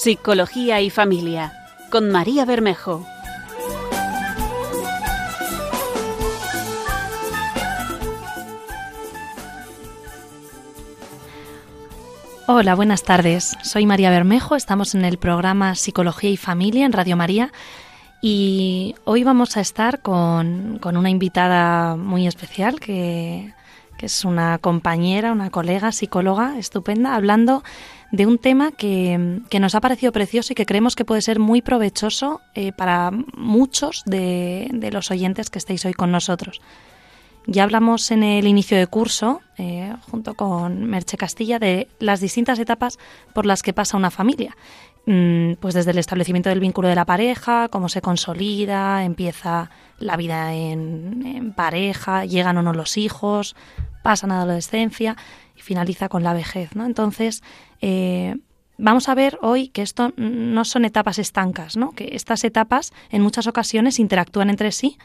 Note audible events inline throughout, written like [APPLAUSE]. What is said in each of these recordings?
Psicología y Familia, con María Bermejo. Hola, buenas tardes. Soy María Bermejo, estamos en el programa Psicología y Familia en Radio María y hoy vamos a estar con, una invitada muy especial que, que es una compañera, una colega psicóloga estupenda, hablando de un tema que, nos ha parecido precioso y que creemos que puede ser muy provechoso eh, para muchos de, los oyentes que estéis hoy con nosotros. Ya hablamos en el inicio de curso, eh, junto con Merche Castilla, de las distintas etapas por las que pasa una familia. Mm, pues desde el establecimiento del vínculo de la pareja, cómo se consolida, empieza la vida en, pareja, llegan o no los hijos, pasan a adolescencia y finaliza con la vejez. ¿no? Entonces, eh, vamos a ver hoy que esto no son etapas estancas, ¿no? que estas etapas en muchas ocasiones interactúan entre sí,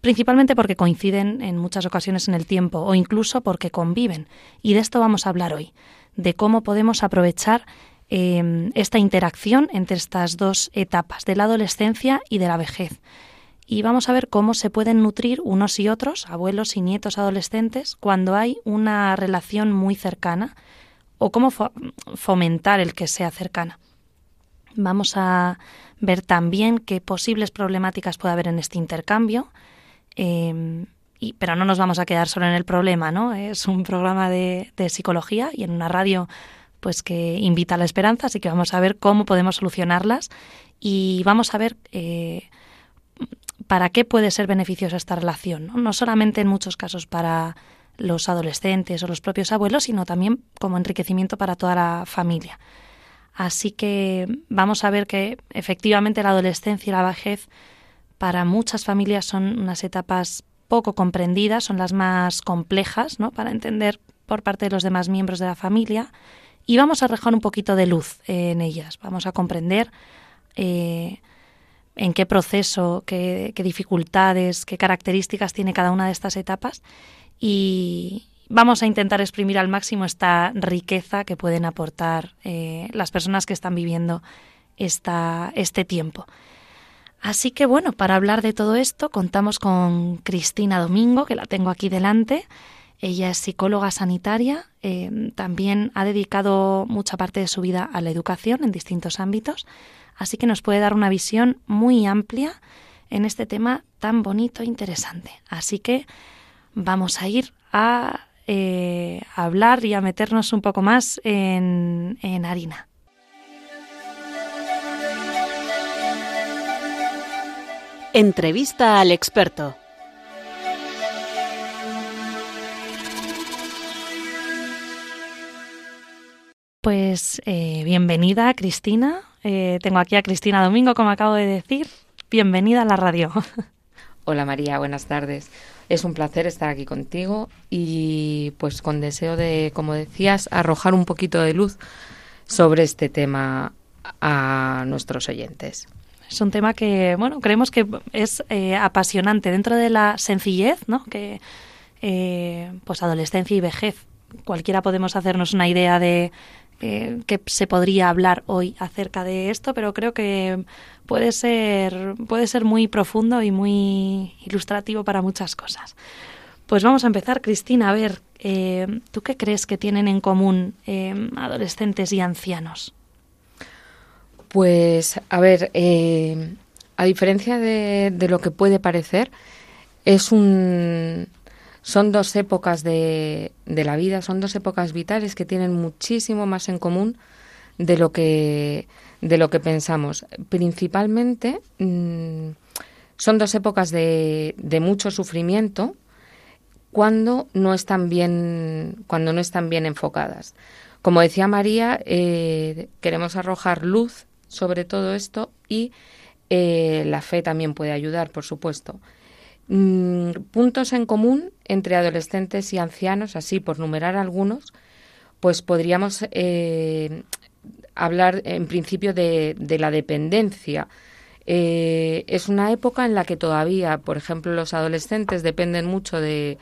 principalmente porque coinciden en muchas ocasiones en el tiempo o incluso porque conviven. Y de esto vamos a hablar hoy, de cómo podemos aprovechar eh, esta interacción entre estas dos etapas, de la adolescencia y de la vejez. Y vamos a ver cómo se pueden nutrir unos y otros, abuelos y nietos adolescentes, cuando hay una relación muy cercana o cómo fomentar el que sea cercana. Vamos a ver también qué posibles problemáticas puede haber en este intercambio, em, pero no nos vamos a quedar solo en el problema, ¿no? Es un programa de, psicología y en una radio pues que invita a la esperanza, así que vamos a ver cómo podemos solucionarlas y vamos a ver eh, para qué puede ser beneficiosa esta relación, ¿no? no solamente en muchos casos para los adolescentes o los propios abuelos, sino también como enriquecimiento para toda la familia. Así que vamos a ver que efectivamente la adolescencia y la vejez para muchas familias son unas etapas poco comprendidas, son las más complejas ¿no? para entender por parte de los demás miembros de la familia y vamos a arrojar un poquito de luz en ellas. Vamos a comprender eh, en qué proceso, qué dificultades, qué características tiene cada una de estas etapas y vamos a intentar exprimir al máximo esta riqueza que pueden aportar eh, las personas que están viviendo esta, este tiempo. Así que bueno, para hablar de todo esto contamos con Cristina Domingo, que la tengo aquí delante. Ella es psicóloga sanitaria, eh, también ha dedicado mucha parte de su vida a la educación en distintos ámbitos, así que nos puede dar una visión muy amplia en este tema tan bonito e interesante. Así que vamos a ir a eh, hablar y a meternos un poco más en, en harina. Entrevista al experto. Pues eh, bienvenida, Cristina. Eh, tengo aquí a Cristina Domingo, como acabo de decir. Bienvenida a la radio. [LAUGHS] Hola María, buenas tardes. Es un placer estar aquí contigo y pues con deseo de, como decías, arrojar un poquito de luz sobre este tema a nuestros oyentes. Es un tema que, bueno, creemos que es eh, apasionante dentro de la sencillez, ¿no? Que, eh, pues adolescencia y vejez. Cualquiera podemos hacernos una idea de eh, que se podría hablar hoy acerca de esto, pero creo que puede ser, puede ser muy profundo y muy ilustrativo para muchas cosas. Pues vamos a empezar, Cristina, a ver, eh, ¿tú qué crees que tienen en común eh, adolescentes y ancianos? Pues, a ver, a diferencia de, de, lo que puede parecer, es un, son dos épocas de, la vida, son dos épocas vitales que tienen muchísimo más en común de lo que, de lo que pensamos. Principalmente mm, son dos épocas de, de, mucho sufrimiento cuando no están bien, cuando no están bien enfocadas. Como decía María, eh, queremos arrojar luz sobre todo esto y eh, la fe también puede ayudar, por supuesto. Mm, puntos en común entre adolescentes y ancianos, así por numerar algunos, pues podríamos eh, hablar en principio de, la dependencia. Eh, es una época en la que todavía, por ejemplo, los adolescentes dependen mucho de,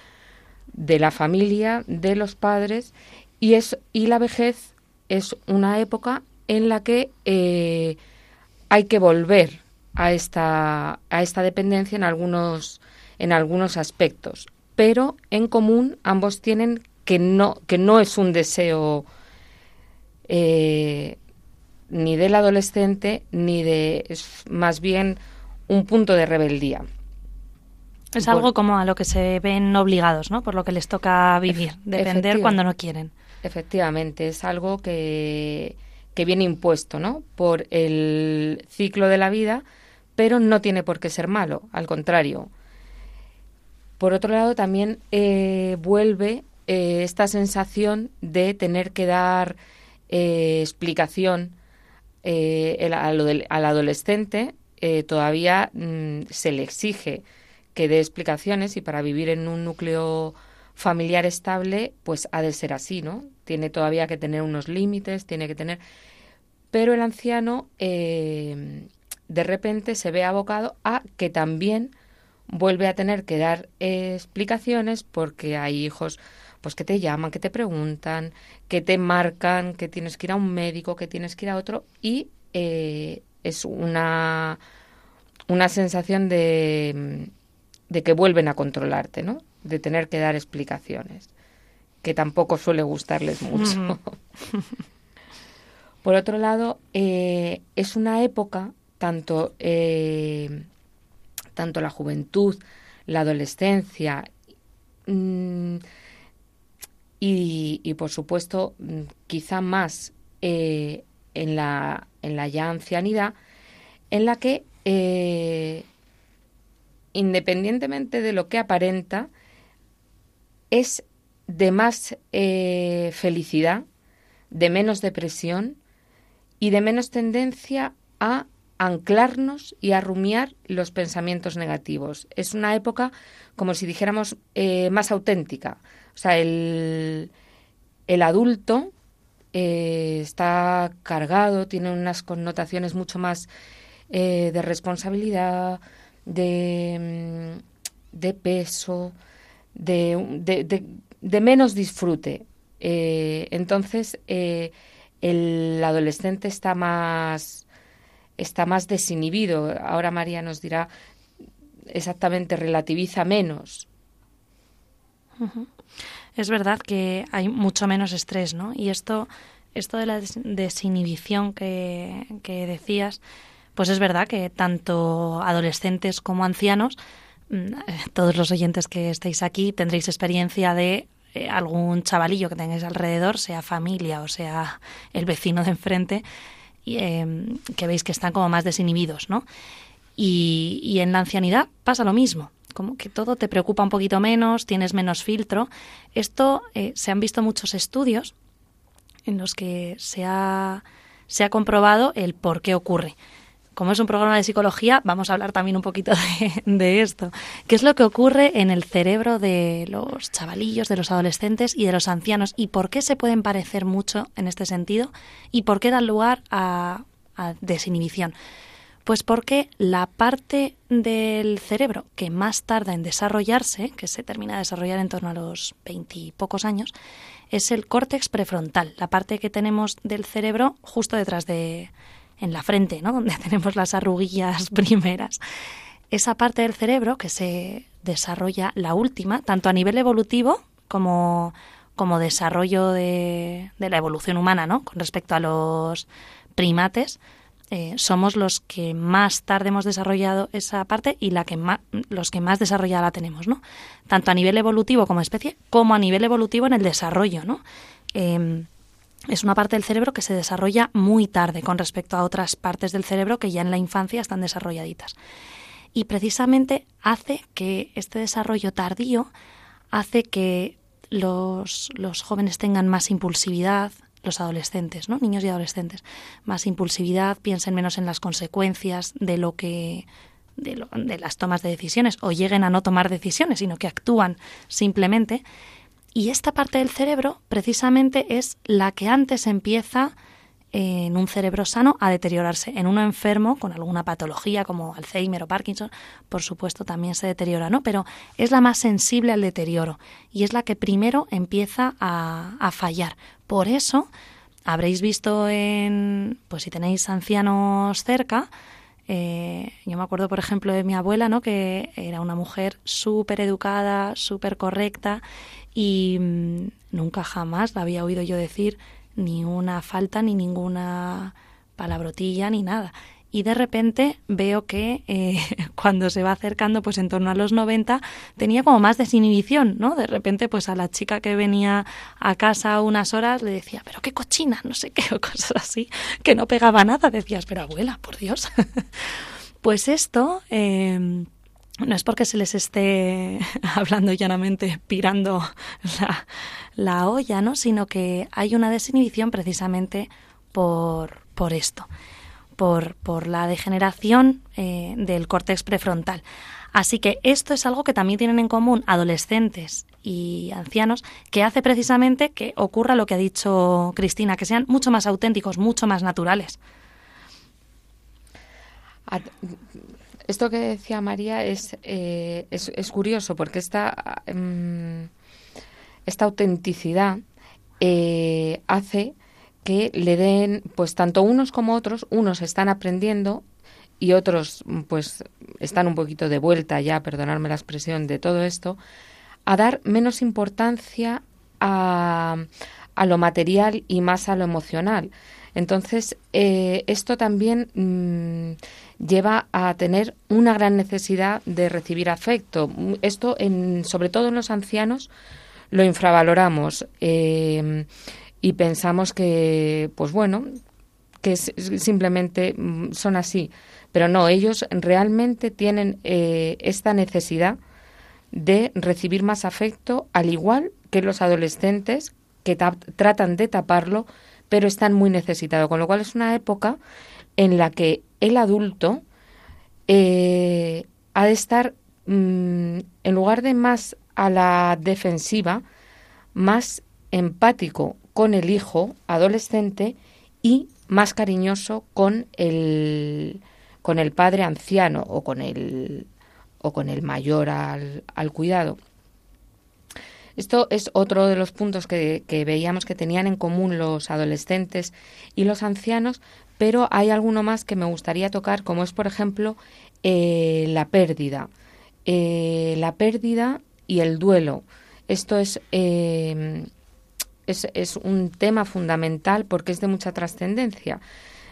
de la familia, de los padres, y, es, y la vejez es una época en la que eh, hay que volver a esta, a esta dependencia en algunos, en algunos aspectos. Pero en común ambos tienen que no, que no es un deseo eh, ni del adolescente ni de es más bien un punto de rebeldía. Es algo como a lo que se ven obligados, ¿no? Por lo que les toca vivir, depender cuando no quieren. Efectivamente, es algo que, que viene impuesto, ¿no? Por el ciclo de la vida, pero no tiene por qué ser malo, al contrario. Por otro lado, también eh, vuelve eh, esta sensación de tener que dar eh, explicación al adolescente, todavía mm, se le exige que dé explicaciones y para vivir en un núcleo familiar estable, pues ha de ser así, ¿no? Tiene todavía que tener unos límites, tiene que tener... Pero el anciano de repente se ve abocado a que también vuelve a tener que dar explicaciones porque hay hijos pues que te llaman, que te preguntan, que te marcan, que tienes que ir a un médico, que tienes que ir a otro y eh, es una, una sensación de, de que vuelven a controlarte, ¿no? De tener que dar explicaciones, que tampoco suele gustarles mucho. [LAUGHS] Por otro lado, eh, es una época tanto, eh, tanto la juventud, la adolescencia mm, y, por supuesto, mm, quizá más eh, en, la, en la ya ancianidad, en la que, eh, independientemente de lo que aparenta, es de más felicidad, de menos depresión y de menos tendencia a anclarnos y a rumiar los pensamientos negativos. Es una época, como si dijéramos, eh, más auténtica. O sea, el, el adulto eh, está cargado, tiene unas connotaciones mucho más eh, de responsabilidad, de, mm, de peso, de, de, menos disfrute. entonces, el adolescente está más está más desinhibido. Ahora María nos dirá exactamente, relativiza menos. Es verdad que hay mucho menos estrés, ¿no? Y esto, esto de la desinhibición que, que decías, pues es verdad que tanto adolescentes como ancianos, mm, [LAUGHS] todos los oyentes que estéis aquí tendréis experiencia de eh, algún chavalillo que tengáis alrededor, sea familia o sea el vecino de enfrente, Em, que veis que están como más desinhibidos, ¿no? Y, en la ancianidad pasa lo mismo, como que todo te preocupa un poquito menos, tienes menos filtro. Esto eh, se han visto muchos estudios en los que se ha, se ha comprobado el por qué ocurre como es un programa de psicología, vamos a hablar también un poquito de, esto. ¿Qué es lo que ocurre en el cerebro de los chavalillos, de los adolescentes y de los ancianos? ¿Y por qué se pueden parecer mucho en este sentido? ¿Y por qué dan lugar a, desinhibición? Pues porque la parte del cerebro que más tarda en desarrollarse, que se termina de desarrollar en torno a los veintipocos años, es el córtex prefrontal, la parte que tenemos del cerebro justo detrás de, en la frente, ¿no? [LAUGHS] donde tenemos las arruguillas [LAUGHS] primeras. Esa parte del cerebro que se desarrolla la última, tanto a nivel evolutivo como, como desarrollo de, de la evolución humana, ¿no? Con respecto a los primates, eh, somos los que más tarde hemos desarrollado esa parte y la que más, los que más desarrollada la tenemos, ¿no? Tanto a nivel evolutivo como especie, como a nivel evolutivo en el desarrollo, ¿no? Em, es una parte del cerebro que se desarrolla muy tarde con respecto a otras partes del cerebro que ya en la infancia están desarrolladitas. Y precisamente hace que este desarrollo tardío hace que los, jóvenes tengan más impulsividad, los adolescentes, ¿no? niños y adolescentes, más impulsividad, piensen menos en las consecuencias de lo que de, de las tomas de decisiones o lleguen a no tomar decisiones, sino que actúan simplemente y esta parte del cerebro precisamente es la que antes empieza en un cerebro sano a deteriorarse. En uno enfermo con alguna patología como Alzheimer o Parkinson, por supuesto también se deteriora, ¿no? Pero es la más sensible al deterioro y es la que primero empieza a, fallar. Por eso habréis visto en, pues si tenéis ancianos cerca, eh, yo me acuerdo, por ejemplo, de mi abuela, ¿no? que era una mujer súper educada, súper correcta y mm, nunca jamás la había oído yo decir ni una falta, ni ninguna palabrotilla, ni nada y de repente veo que eh, [LAUGHS] cuando se va acercando pues en torno a los 90 tenía como más desinhibición, ¿no? De repente pues a la chica que venía a casa unas horas le decía, pero qué cochina, no sé qué, [LAUGHS] o cosas así, que no pegaba nada, decías, pero abuela, por Dios. [LAUGHS] pues esto... Em, no es porque se les esté [LAUGHS] hablando llanamente pirando la, la olla, ¿no? Sino que hay una desinhibición precisamente por, por esto por, por la degeneración eh, del córtex prefrontal. Así que esto es algo que también tienen en común adolescentes y ancianos, que hace precisamente que ocurra lo que ha dicho Cristina, que sean mucho más auténticos, mucho más naturales. Esto que decía María es, eh, es, curioso porque esta, em, esta autenticidad eh, hace que le den, pues tanto unos como otros, unos están aprendiendo y otros pues están un poquito de vuelta ya, perdonarme la expresión, de todo esto, a dar menos importancia a, a lo material y más a lo emocional. Entonces, eh, esto también mm, lleva a tener una gran necesidad de recibir afecto. Esto, en, sobre todo en los ancianos, lo infravaloramos. Eh, y pensamos que, pues bueno, que simplemente mm, son así. Pero no, ellos realmente tienen eh, esta necesidad de recibir más afecto, al igual que los adolescentes que tratan de taparlo, pero están muy necesitados. Con lo cual es una época en la que el adulto eh, ha de estar, mm, en lugar de más a la defensiva, más empático con el hijo adolescente y más cariñoso con el, con el padre anciano o con el, o con el mayor al, al cuidado. Esto es otro de los puntos que, veíamos que tenían en común los adolescentes y los ancianos, pero hay alguno más que me gustaría tocar, como es, por ejemplo, eh, la pérdida. Eh, la pérdida y el duelo. Esto es eh, es, es un tema fundamental porque es de mucha trascendencia.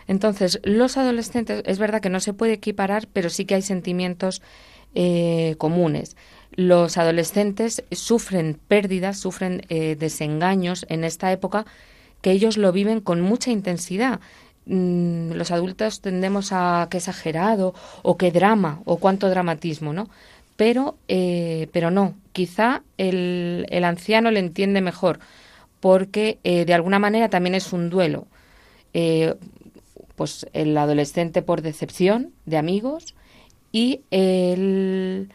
Entonces, los adolescentes, es verdad que no se puede equiparar, pero sí que hay sentimientos eh, comunes. Los adolescentes sufren pérdidas, sufren eh, desengaños en esta época que ellos lo viven con mucha intensidad. Mm, los adultos tendemos a que exagerado o que drama o cuánto dramatismo, ¿no? Pero, eh, pero no, quizá el, el anciano le entiende mejor porque eh, de alguna manera también es un duelo. Eh, pues el adolescente por decepción de amigos y el,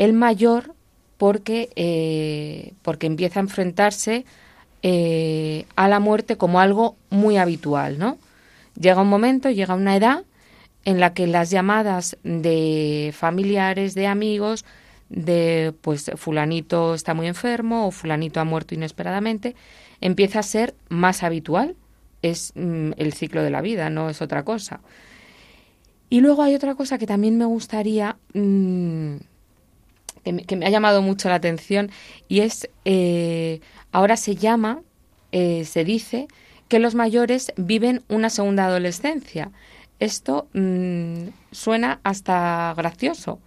el mayor porque, eh, porque empieza a enfrentarse a la muerte como algo muy habitual, ¿no? Llega un momento, llega una edad en la que las llamadas de familiares, de amigos, de pues fulanito está muy enfermo o fulanito ha muerto inesperadamente, empieza a ser más habitual. Es mm, el ciclo de la vida, no es otra cosa. Y luego hay otra cosa que también me gustaría, mm, que, me, ha llamado mucho la atención, y es, eh, ahora se llama, eh, se dice, que los mayores viven una segunda adolescencia. Esto mm, suena hasta gracioso,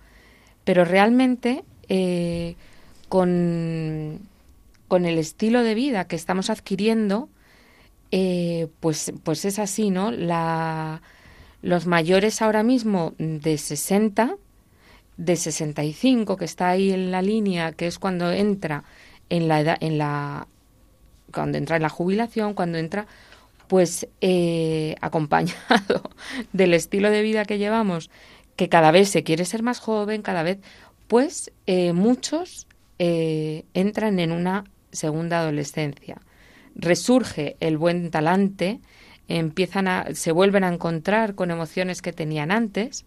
pero realmente eh, con con el estilo de vida que estamos adquiriendo, pues, pues es así, ¿no? La, los mayores ahora mismo de 60, de 65, que está ahí en la línea, que es cuando entra en la edad, en la, cuando entra en la jubilación, cuando entra, pues eh, [LAUGHS] acompañado del estilo de vida que llevamos, que cada vez se quiere ser más joven, cada vez, pues eh, muchos entran en una segunda adolescencia. Resurge el buen talante, empiezan a, se vuelven a encontrar con emociones que tenían antes.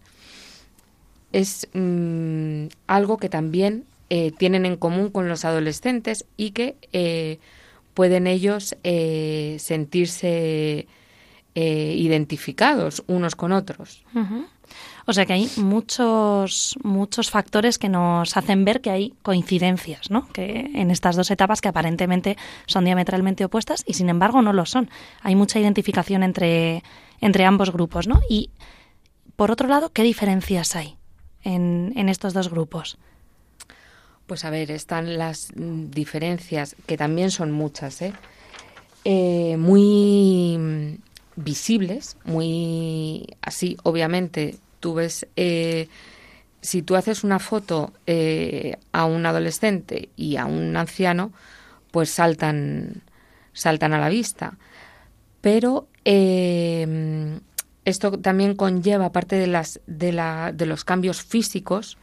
Es mm, algo que también eh, tienen en común con los adolescentes y que, eh, pueden ellos eh, sentirse eh, identificados unos con otros. O sea que hay muchos, muchos factores que nos hacen ver que hay coincidencias, ¿no? Que en estas dos etapas que aparentemente son diametralmente opuestas y sin embargo no lo son. Hay mucha identificación entre, entre ambos grupos, ¿no? Y por otro lado, ¿qué diferencias hay en, estos dos grupos? Pues a ver, están las mm, diferencias, que también son muchas, ¿eh? Eh, muy mm, visibles, muy así, obviamente, tú ves, eh, si tú haces una foto a un adolescente y a un anciano, pues saltan, saltan a la vista. Pero esto también conlleva, aparte de, las, de, la, de los cambios físicos,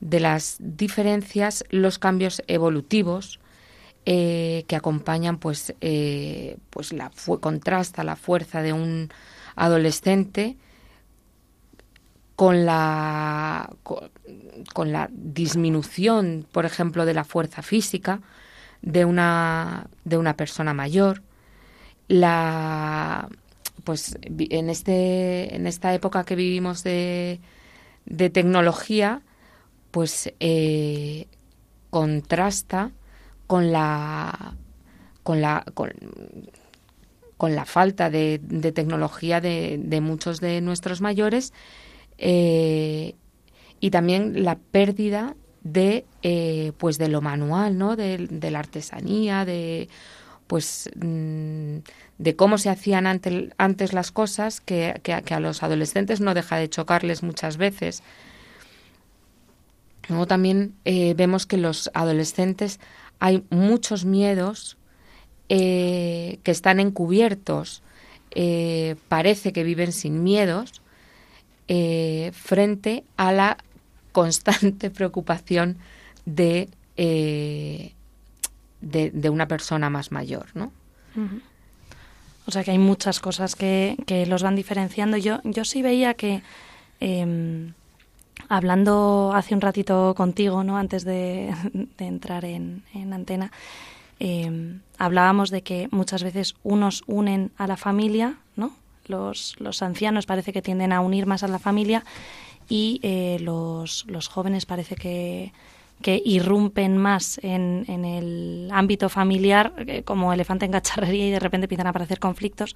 de las diferencias, los cambios evolutivos eh, que acompañan, pues, eh, pues la contrasta la fuerza de un adolescente con la, con, la disminución, por ejemplo, de la fuerza física de una, de una persona mayor, la, pues en este en esta época que vivimos de, de tecnología pues eh, contrasta con la con la con, la falta de, tecnología de, muchos de nuestros mayores eh, y también la pérdida de eh, pues de lo manual no de, la artesanía de pues mm, de cómo se hacían antes, las cosas que, que, a los adolescentes no deja de chocarles muchas veces Luego también eh, vemos que los adolescentes hay muchos miedos eh, que están encubiertos. Eh, parece que viven sin miedos frente a la constante [LAUGHS] preocupación de, de, una persona más mayor, ¿no? O sea que hay muchas cosas que, que los van diferenciando. Yo, yo sí veía que em, hablando hace un ratito contigo, ¿no? Antes de, [LAUGHS] entrar en, antena, em, hablábamos de que muchas veces unos unen a la familia, ¿no? Los, los ancianos parece que tienden a unir más a la familia y eh, los, los jóvenes parece que, que irrumpen más en, en, el ámbito familiar eh, como elefante en cacharrería y de repente empiezan a aparecer conflictos.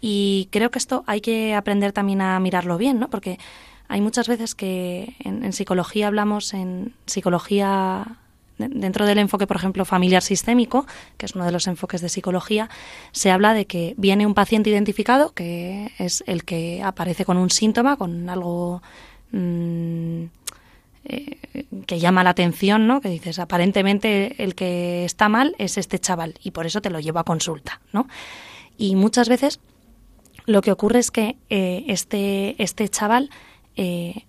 Y creo que esto hay que aprender también a mirarlo bien, ¿no? Porque hay muchas veces que en, psicología hablamos, en psicología dentro del enfoque, por ejemplo, familiar sistémico, que es uno de los enfoques de psicología, se habla de que viene un paciente identificado, que es el que aparece con un síntoma, con algo mm, eh, que llama la atención, ¿no? Que dices, aparentemente el que está mal es este chaval y por eso te lo llevo a consulta, ¿no? Y muchas veces lo que ocurre es que eh, este, este chaval eh,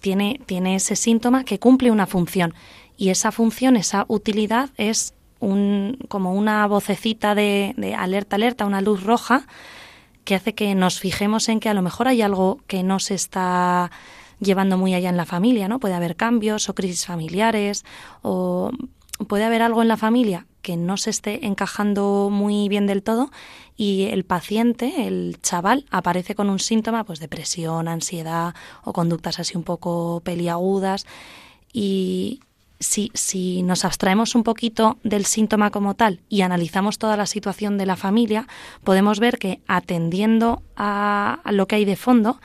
tiene, tiene ese síntoma que cumple una función. Y esa función, esa utilidad es un, como una vocecita de, de alerta, alerta, una luz roja que hace que nos fijemos en que a lo mejor hay algo que no se está llevando muy allá en la familia, ¿no? Puede haber cambios o crisis familiares o puede haber algo en la familia que no se esté encajando muy bien del todo y el paciente, el chaval, aparece con un síntoma, pues depresión, ansiedad o conductas así un poco peliagudas y si, si nos abstraemos un poquito del síntoma como tal y analizamos toda la situación de la familia, podemos ver que atendiendo a lo que hay de fondo,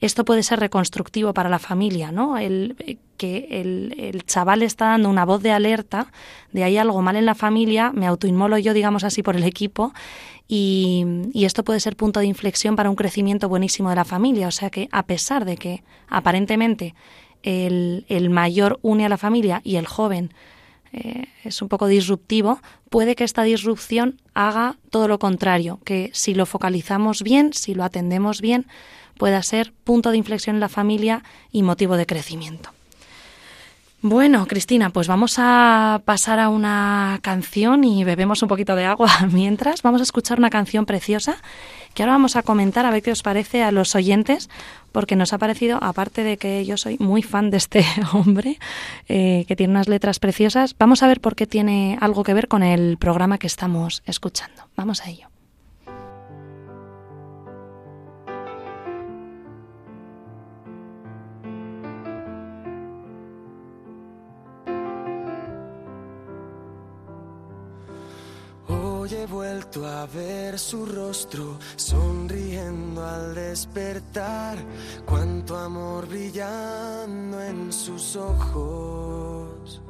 esto puede ser reconstructivo para la familia, ¿no? El, eh, que el, chaval está dando una voz de alerta de hay algo mal en la familia, me autoinmolo yo, digamos así, por el equipo, y, esto puede ser punto de inflexión para un crecimiento buenísimo de la familia. O sea que, a pesar de que aparentemente el, el mayor une a la familia y el joven eh, es un poco disruptivo, puede que esta disrupción haga todo lo contrario, que si lo focalizamos bien, si lo atendemos bien, pueda ser punto de inflexión en la familia y motivo de crecimiento. Bueno, Cristina, pues vamos a pasar a una canción y bebemos un poquito de agua [LAUGHS] mientras. Vamos a escuchar una canción preciosa que ahora vamos a comentar a ver qué os parece a los oyentes, porque nos ha parecido, aparte de que yo soy muy fan de este [LAUGHS] hombre, eh, que tiene unas letras preciosas, vamos a ver por qué tiene algo que ver con el programa que estamos escuchando. Vamos a ello. Vuelto a ver su rostro sonriendo al despertar, cuánto amor brillando en sus ojos.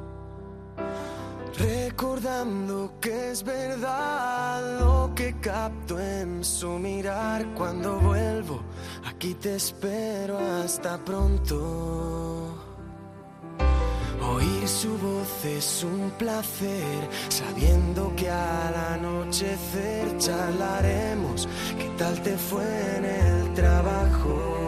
Recordando que es verdad lo que capto en su mirar cuando vuelvo, aquí te espero hasta pronto. Oír su voz es un placer, sabiendo que al anochecer charlaremos qué tal te fue en el trabajo.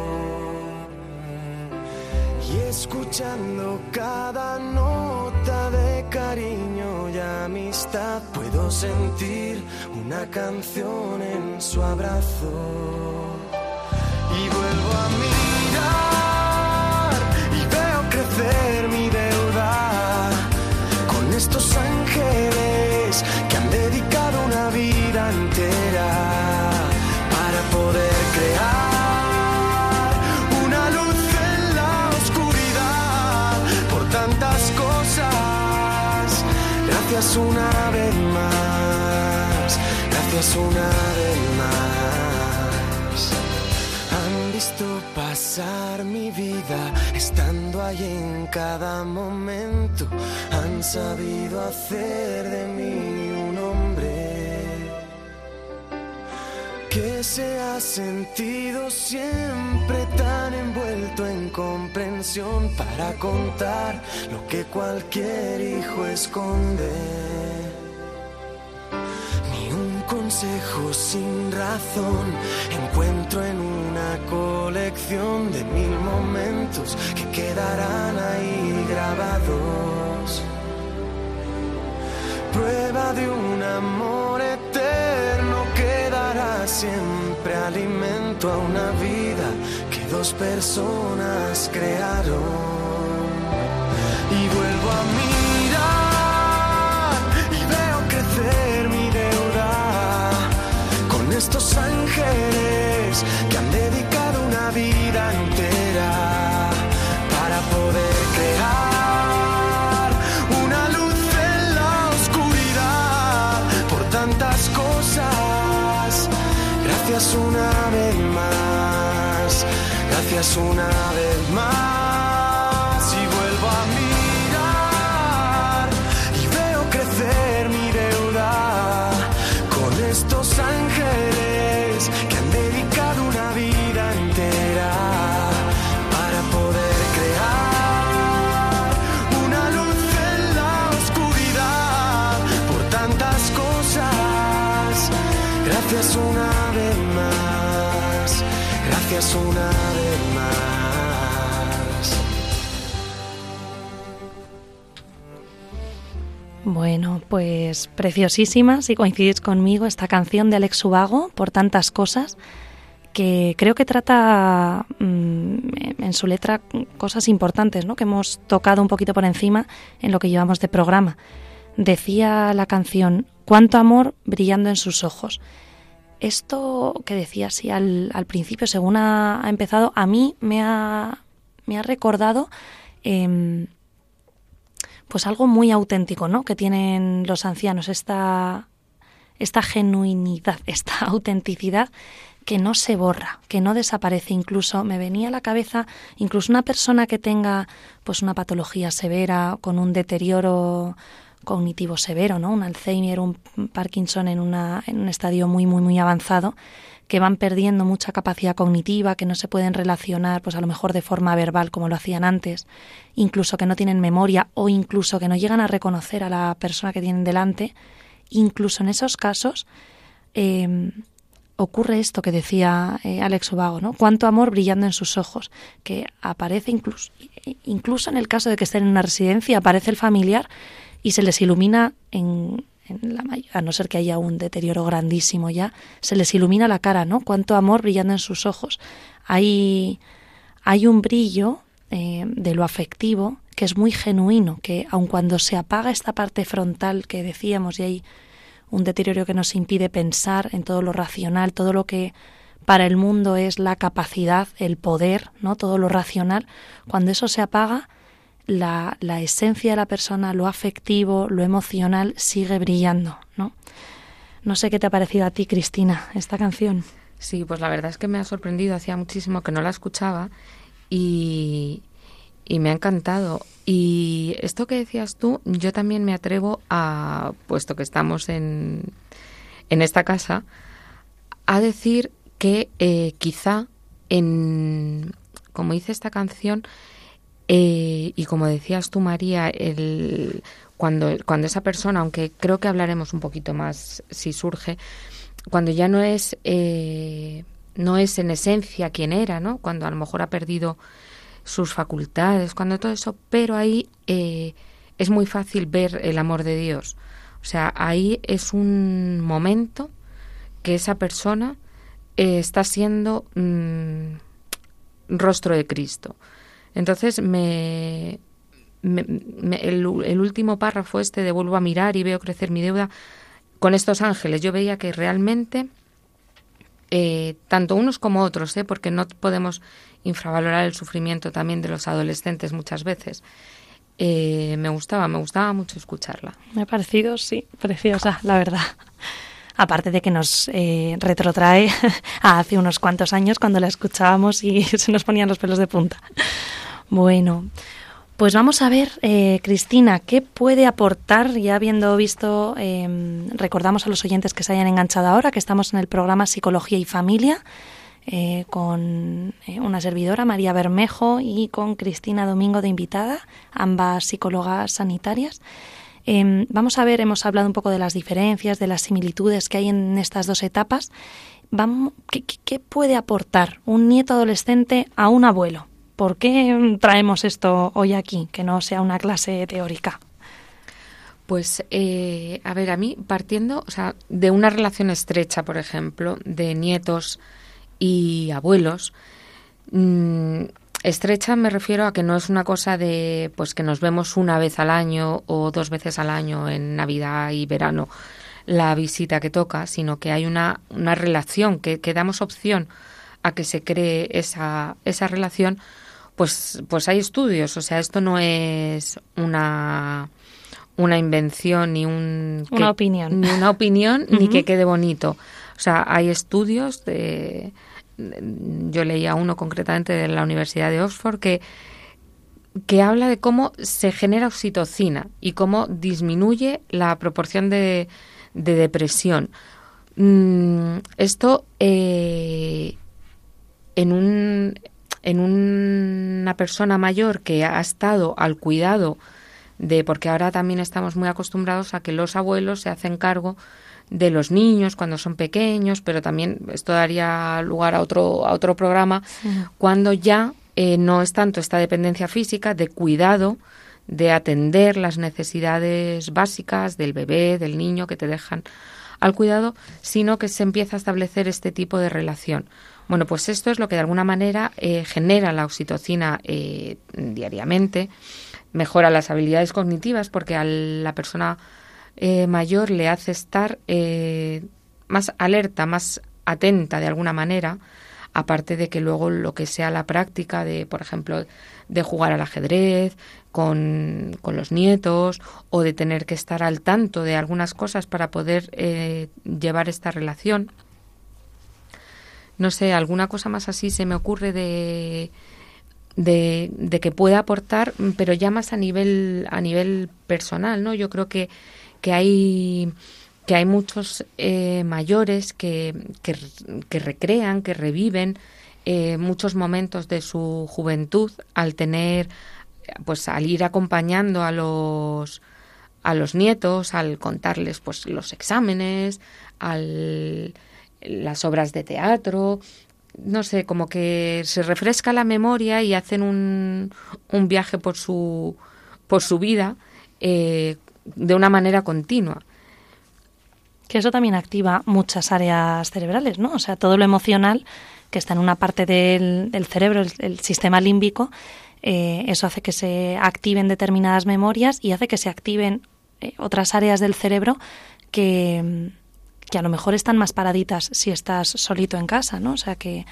Y escuchando cada nota de cariño y amistad, puedo sentir una canción en su abrazo. Y vuelvo a mirar y veo crecer Gracias una vez más, gracias una vez más. Han visto pasar mi vida estando ahí en cada momento han sabido hacer de mí un hombre que se ha sentido siempre tan envuelto en comprensión para contar lo que cualquier hijo esconde. Ni un consejo sin razón encuentro en una colección de mil momentos que quedarán ahí grabados prueba de un amor eterno que dará siempre alimento a una vida dos personas crearon. Y vuelvo a mirar y veo crecer mi deuda con estos ángeles que han dedicado una vida entera para poder crear. Gracias una vez más. Y vuelvo a mirar y veo crecer mi deuda con estos ángeles que han dedicado una vida entera para poder crear una luz en la oscuridad por tantas cosas. Gracias una una vez Bueno, pues preciosísima, si coincidís conmigo, esta canción de Alex Ubago, por tantas cosas, que creo que trata mm, en su letra cosas importantes, ¿no? que hemos tocado un poquito por encima en lo que llevamos de programa. Decía la canción, cuánto amor brillando en sus ojos esto que decía así al, principio, según ha, empezado, a mí me ha, me ha recordado em, pues algo muy auténtico, ¿no? Que tienen los ancianos, esta, esta genuinidad, [LAUGHS] esta autenticidad que no se borra, que no desaparece. Incluso me venía a la cabeza, incluso una persona que tenga pues una patología severa, con un deterioro cognitivo severo, ¿no? Un Alzheimer, un Parkinson en, una, en un estadio muy, muy, muy avanzado, que van perdiendo mucha capacidad cognitiva, que no se pueden relacionar, pues a lo mejor de forma verbal como lo hacían antes, incluso que no tienen memoria o incluso que no llegan a reconocer a la persona que tienen delante, incluso en esos casos em, ocurre esto que decía eh, Alex Ubago, ¿no? Cuánto amor brillando en sus ojos, que aparece incluso, incluso en el caso de que estén en una residencia, aparece el familiar y se les ilumina en, a no ser que haya un deterioro grandísimo ya, se les ilumina la cara, ¿no? Cuánto amor brillando en sus ojos. Hay, hay un brillo eh, de lo afectivo que es muy genuino, que aun cuando se apaga esta parte frontal que decíamos y hay un deterioro que nos impide pensar en todo lo racional, todo lo que para el mundo es la capacidad, el poder, ¿no? Todo lo racional, cuando eso se apaga, la, la esencia de la persona, lo afectivo, lo emocional sigue brillando, ¿no? No sé qué te ha parecido a ti, Cristina, esta canción. Sí, pues la verdad es que me ha sorprendido, hacía muchísimo que no la escuchaba y, y me ha encantado. Y esto que decías tú, yo también me atrevo a, puesto que estamos en, en esta casa, a decir que eh, quizá en, como dice esta canción, eh, y como decías tú, María, el, cuando, cuando esa persona, aunque creo que hablaremos un poquito más si surge, cuando ya no es, eh, no es en esencia quien era, ¿no? Cuando a lo mejor ha perdido sus facultades, cuando todo eso, pero ahí es muy fácil ver el amor de Dios. O sea, ahí es un momento que esa persona eh, está siendo mm, rostro de Cristo. Entonces, me, el, último párrafo este de vuelvo a mirar y veo crecer mi deuda con estos ángeles. Yo veía que realmente, eh, tanto unos como otros, ¿eh? porque no podemos infravalorar el sufrimiento también de los adolescentes muchas veces. Eh, me gustaba, me gustaba mucho escucharla. Me ha parecido, sí, preciosa, la verdad aparte de que nos eh, retrotrae [LAUGHS] a hace unos cuantos años cuando la escuchábamos y [LAUGHS] se nos ponían los pelos de punta. Bueno, pues vamos a ver, eh, Cristina, ¿qué puede aportar, ya habiendo visto, em, recordamos a los oyentes que se hayan enganchado ahora, que estamos en el programa Psicología y Familia, eh, con una servidora, María Bermejo, y con Cristina Domingo de invitada, ambas psicólogas sanitarias. Em, vamos a ver, hemos hablado un poco de las diferencias, de las similitudes que hay en estas dos etapas. ¿qué, puede aportar un nieto adolescente a un abuelo? ¿Por qué traemos esto hoy aquí, que no sea una clase teórica? Pues, eh, a ver, a mí partiendo de una relación estrecha, por ejemplo, de nietos y abuelos, mm, Estrecha me refiero a que no es una cosa de pues que nos vemos una vez al año o dos veces al año en Navidad y verano la visita que toca, sino que hay una, una relación, que, que damos opción a que se cree esa, esa relación, pues, pues hay estudios. O sea, esto no es una, una invención ni un... Una opinión. Ni una opinión, ni que quede bonito. O sea, hay estudios de yo leía uno concretamente de la Universidad de Oxford que, que habla de cómo se genera oxitocina y cómo disminuye la proporción de, depresión. Mm, esto eh, en, un, en una persona mayor que ha estado al cuidado de, porque ahora también estamos muy acostumbrados a que los abuelos se hacen cargo de los niños cuando son pequeños, pero también esto daría lugar a otro, a otro programa, cuando ya eh, no es tanto esta dependencia física de cuidado, de atender las necesidades básicas del bebé, del niño que te dejan al cuidado, sino que se empieza a establecer este tipo de relación. Bueno, pues esto es lo que de alguna manera eh, genera la oxitocina eh, diariamente, mejora las habilidades cognitivas porque a la persona eh, mayor le hace estar eh, más alerta, más atenta de alguna manera, aparte de que luego lo que sea la práctica de, por ejemplo, de jugar al ajedrez con, con los nietos o de tener que estar al tanto de algunas cosas para poder eh, llevar esta relación. No sé, alguna cosa más así se me ocurre de, de, que pueda aportar, pero ya más a nivel, a nivel personal, ¿no? Yo creo que que hay que hay muchos eh, mayores que, que, recrean, que reviven eh, muchos momentos de su juventud al tener, pues al ir acompañando a los a los nietos, al contarles pues los exámenes, al, las obras de teatro, no sé, como que se refresca la memoria y hacen un, un viaje por su por su vida eh, de una manera continua. que eso también activa muchas áreas cerebrales, ¿no? O sea, todo lo emocional que está en una parte del, cerebro, el, sistema límbico, eh, eso hace que se activen determinadas memorias y hace que se activen eh, otras áreas del cerebro que, que a lo mejor están más paraditas si estás solito en casa, ¿no? O sea que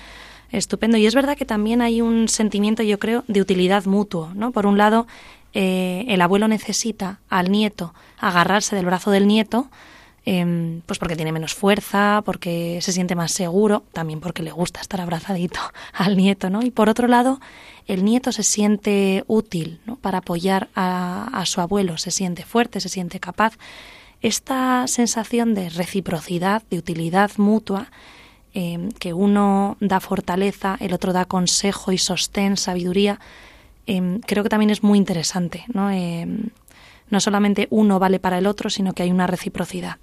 estupendo. Y es verdad que también hay un sentimiento, yo creo, de utilidad mutuo, ¿no? Por un lado, eh, el abuelo necesita al nieto agarrarse del brazo del nieto, em, pues porque tiene menos fuerza, porque se siente más seguro, también porque le gusta estar abrazadito [LAUGHS] al nieto, ¿no? Y por otro lado, el nieto se siente útil, ¿no? Para apoyar a, a su abuelo, se siente fuerte, se siente capaz. Esta sensación de reciprocidad, de utilidad mutua, em, que uno da fortaleza, el otro da consejo y sostén, sabiduría, em, creo que también es muy interesante. ¿no? Em, no solamente uno vale para el otro, sino que hay una reciprocidad.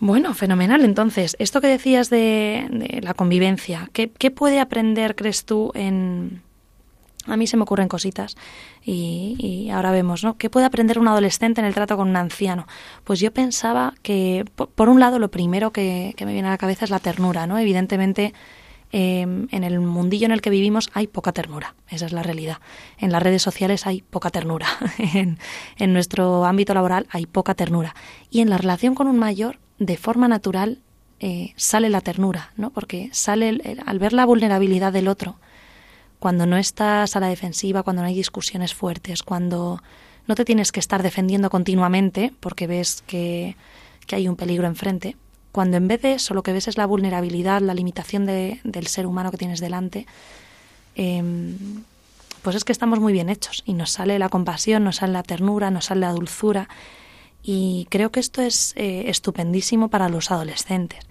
Bueno, fenomenal. Entonces, esto que decías de, la convivencia, ¿qué, puede aprender, crees tú, en, a mí se me ocurren cositas y, ahora vemos, ¿no? ¿Qué puede aprender un adolescente en el trato con un anciano? Pues yo pensaba que, por, un lado, lo primero que, me viene a la cabeza es la ternura, ¿no? Evidentemente, em, en el mundillo en el que vivimos hay poca ternura, esa es la realidad. En las redes sociales hay poca ternura, [LAUGHS] en, nuestro ámbito laboral hay poca ternura. Y en la relación con un mayor, de forma natural, eh, sale la ternura, ¿no? Porque sale al ver la vulnerabilidad del otro, cuando no estás a la defensiva, cuando no hay discusiones fuertes, cuando no te tienes que estar defendiendo continuamente porque ves que, hay un peligro enfrente, cuando en vez de eso lo que ves es la vulnerabilidad, la limitación del ser humano que tienes delante, em, pues es que estamos muy bien hechos y nos sale la compasión, nos sale la ternura, nos sale la dulzura y creo que esto es eh, estupendísimo para los adolescentes.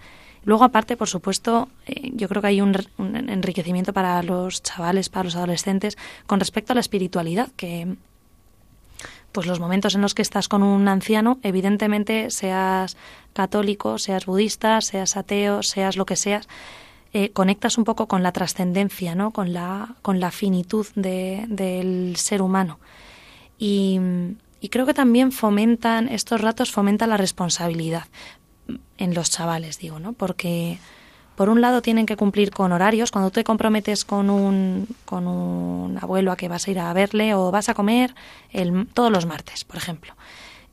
Luego, aparte, por supuesto, eh, yo creo que hay un, enriquecimiento para los chavales, para los adolescentes, con respecto a la espiritualidad, que pues los momentos en los que estás con un anciano, evidentemente, seas católico, seas budista, seas ateo, seas lo que seas, eh, conectas un poco con la trascendencia, ¿no? con, la, con la finitud del ser humano. Y, y creo que también fomentan, estos ratos fomentan la responsabilidad en los chavales, digo, ¿no? Porque por un lado tienen que cumplir con horarios. Cuando te comprometes con un, con un abuelo a que vas a ir a verle o vas a comer el, todos los martes, por ejemplo,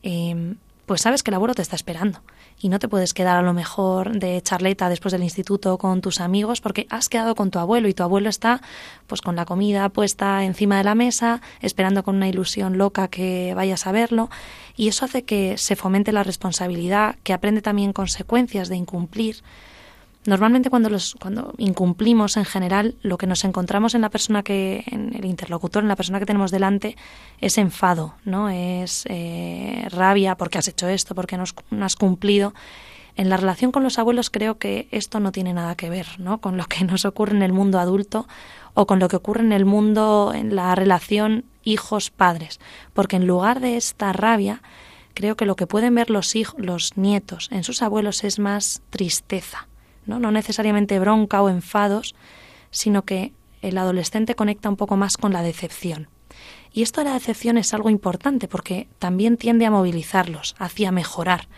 em, pues sabes que el abuelo te está esperando. Y no te puedes quedar a lo mejor de charleta después del instituto con tus amigos porque has quedado con tu abuelo y tu abuelo está pues con la comida puesta encima de la mesa, esperando con una ilusión loca que vayas a verlo. Y eso hace que se fomente la responsabilidad, que aprende también consecuencias de incumplir Normalmente cuando los cuando incumplimos en general lo que nos encontramos en la persona que en el interlocutor, en la persona que tenemos delante es enfado, no es eh, rabia porque has hecho esto, porque no, has cumplido. En la relación con los abuelos creo que esto no tiene nada que ver, ¿no? Con lo que nos ocurre en el mundo adulto o con lo que ocurre en el mundo en la relación hijos-padres, porque en lugar de esta rabia creo que lo que pueden ver los hijos, los nietos en sus abuelos es más tristeza ¿no? necesariamente bronca o enfados, sino que el adolescente conecta un poco más con la decepción. Y esto de la decepción es algo importante porque también tiende a movilizarlos hacia mejorar,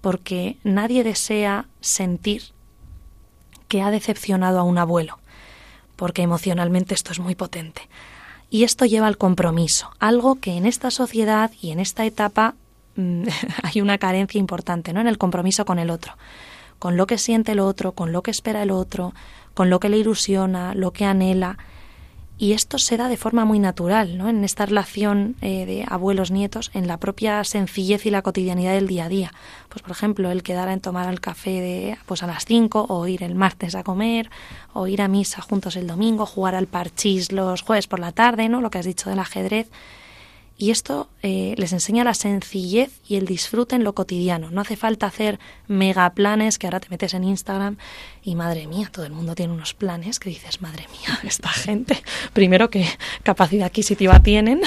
porque nadie desea sentir que ha decepcionado a un abuelo, porque emocionalmente esto es muy potente. Y esto lleva al compromiso, algo que en esta sociedad y en esta etapa mm, [LAUGHS] hay una carencia importante, ¿no? En el compromiso con el otro con lo que siente el otro, con lo que espera el otro, con lo que le ilusiona, lo que anhela. Y esto se da de forma muy natural, ¿no? En esta relación eh, de abuelos-nietos, en la propia sencillez y la cotidianidad del día a día. Pues, por ejemplo, el quedar en tomar el café de, pues a las 5, o ir el martes a comer, o ir a misa juntos el domingo, jugar al parchís los jueves por la tarde, ¿no? Lo que has dicho del ajedrez. Y esto eh, les enseña la sencillez y el disfrute en lo cotidiano. No hace falta hacer megaplanes que ahora te metes en Instagram y madre mía, todo el mundo tiene unos planes que dices, madre mía, [LAUGHS] esta gente, primero que capacidad adquisitiva tienen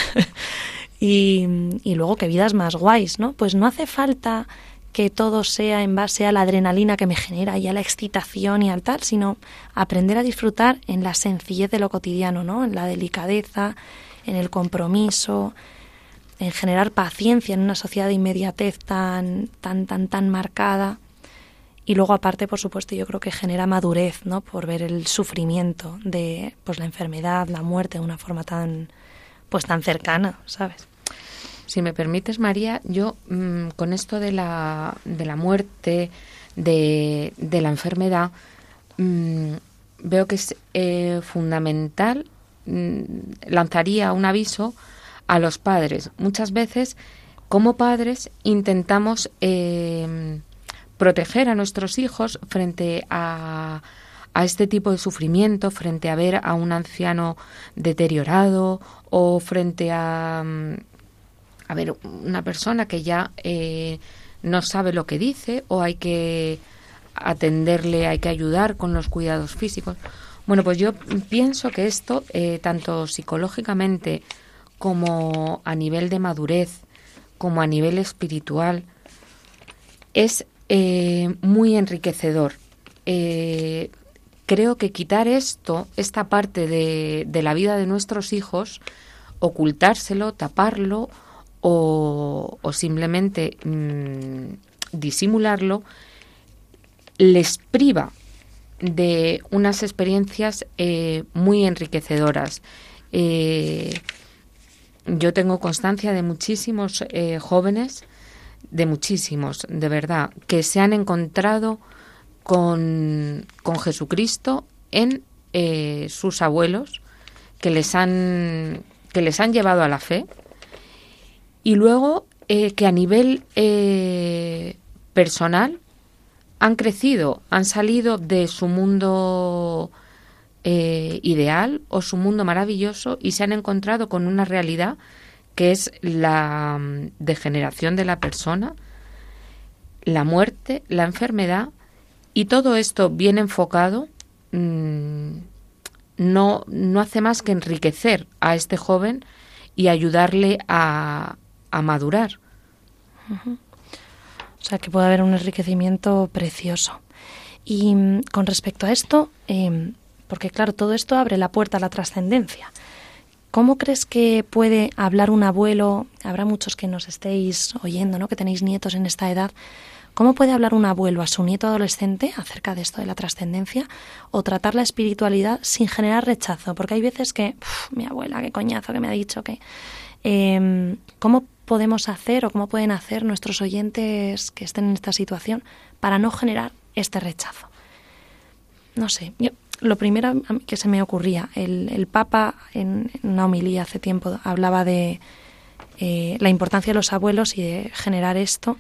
[LAUGHS] y, y luego que vidas más guays, ¿no? Pues no hace falta que todo sea en base a la adrenalina que me genera y a la excitación y al tal, sino aprender a disfrutar en la sencillez de lo cotidiano, ¿no? En la delicadeza, en el compromiso, en generar paciencia en una sociedad de inmediatez tan, tan, tan, tan marcada. Y luego aparte, por supuesto, yo creo que genera madurez, ¿no? Por ver el sufrimiento de pues la enfermedad, la muerte de una forma tan pues tan cercana, ¿sabes? Si me permites, María, yo mm, con esto de la, de la muerte, de, de la enfermedad, mm, veo que es eh, fundamental, mm, lanzaría un aviso a los padres. Muchas veces, como padres, intentamos eh, proteger a nuestros hijos frente a, a este tipo de sufrimiento, frente a ver a un anciano deteriorado o frente a, a ver una persona que ya eh, no sabe lo que dice o hay que atenderle, hay que ayudar con los cuidados físicos. Bueno, pues yo pienso que esto, eh, tanto psicológicamente como a nivel de madurez, como a nivel espiritual, es eh, muy enriquecedor. Eh, creo que quitar esto, esta parte de, la vida de nuestros hijos, ocultárselo, taparlo o, o simplemente mmm, disimularlo, les priva de unas experiencias eh, muy enriquecedoras. Yo tengo constancia de muchísimos eh, jóvenes, de muchísimos, de verdad, que se han encontrado con, con Jesucristo en eh, sus abuelos, que les han que les han llevado a la fe y luego eh, que a nivel eh, personal han crecido, han salido de su mundo eh, ideal o su mundo maravilloso y se han encontrado con una realidad que es la mm, degeneración de la persona, la muerte, la enfermedad y todo esto bien enfocado mmm, no, no hace más que enriquecer a este joven y ayudarle a, a madurar. O sea, que puede haber un enriquecimiento precioso. Y mm, con respecto a esto, eh, porque claro, todo esto abre la puerta a la trascendencia. ¿Cómo crees que puede hablar un abuelo? Habrá muchos que nos estéis oyendo, ¿no? Que tenéis nietos en esta edad. ¿Cómo puede hablar un abuelo a su nieto adolescente acerca de esto de la trascendencia o tratar la espiritualidad sin generar rechazo? Porque hay veces que, mi abuela, qué coñazo que me ha dicho que... Eh, ¿Cómo podemos hacer o cómo pueden hacer nuestros oyentes que estén en esta situación para no generar este rechazo? No sé, yo, lo primero que se me ocurría, el, el Papa en, una homilía hace tiempo hablaba de eh, la importancia de los abuelos y de generar esto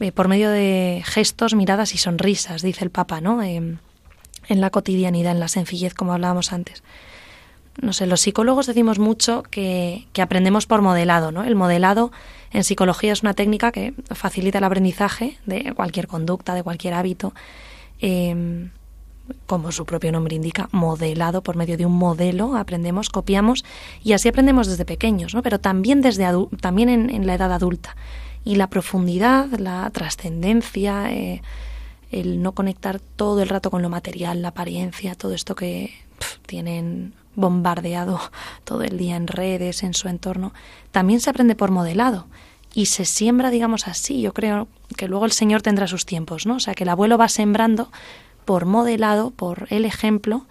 eh, por medio de gestos, miradas y sonrisas, dice el Papa, ¿no? Eh, en la cotidianidad, en la sencillez, como hablábamos antes no sé, los psicólogos decimos mucho que, que, aprendemos por modelado, ¿no? El modelado en psicología es una técnica que facilita el aprendizaje de cualquier conducta, de cualquier hábito, eh, como su propio nombre indica, modelado por medio de un modelo, aprendemos, copiamos y así aprendemos desde pequeños, ¿no? Pero también desde también en, la edad adulta. Y la profundidad, la trascendencia, eh, el no conectar todo el rato con lo material, la apariencia, todo esto que pff, tienen bombardeado [LAUGHS] todo el día en redes, en su entorno, también se aprende por modelado y se siembra, digamos así. Yo creo que luego el Señor tendrá sus tiempos, ¿no? O sea, que el abuelo va sembrando por modelado, por el ejemplo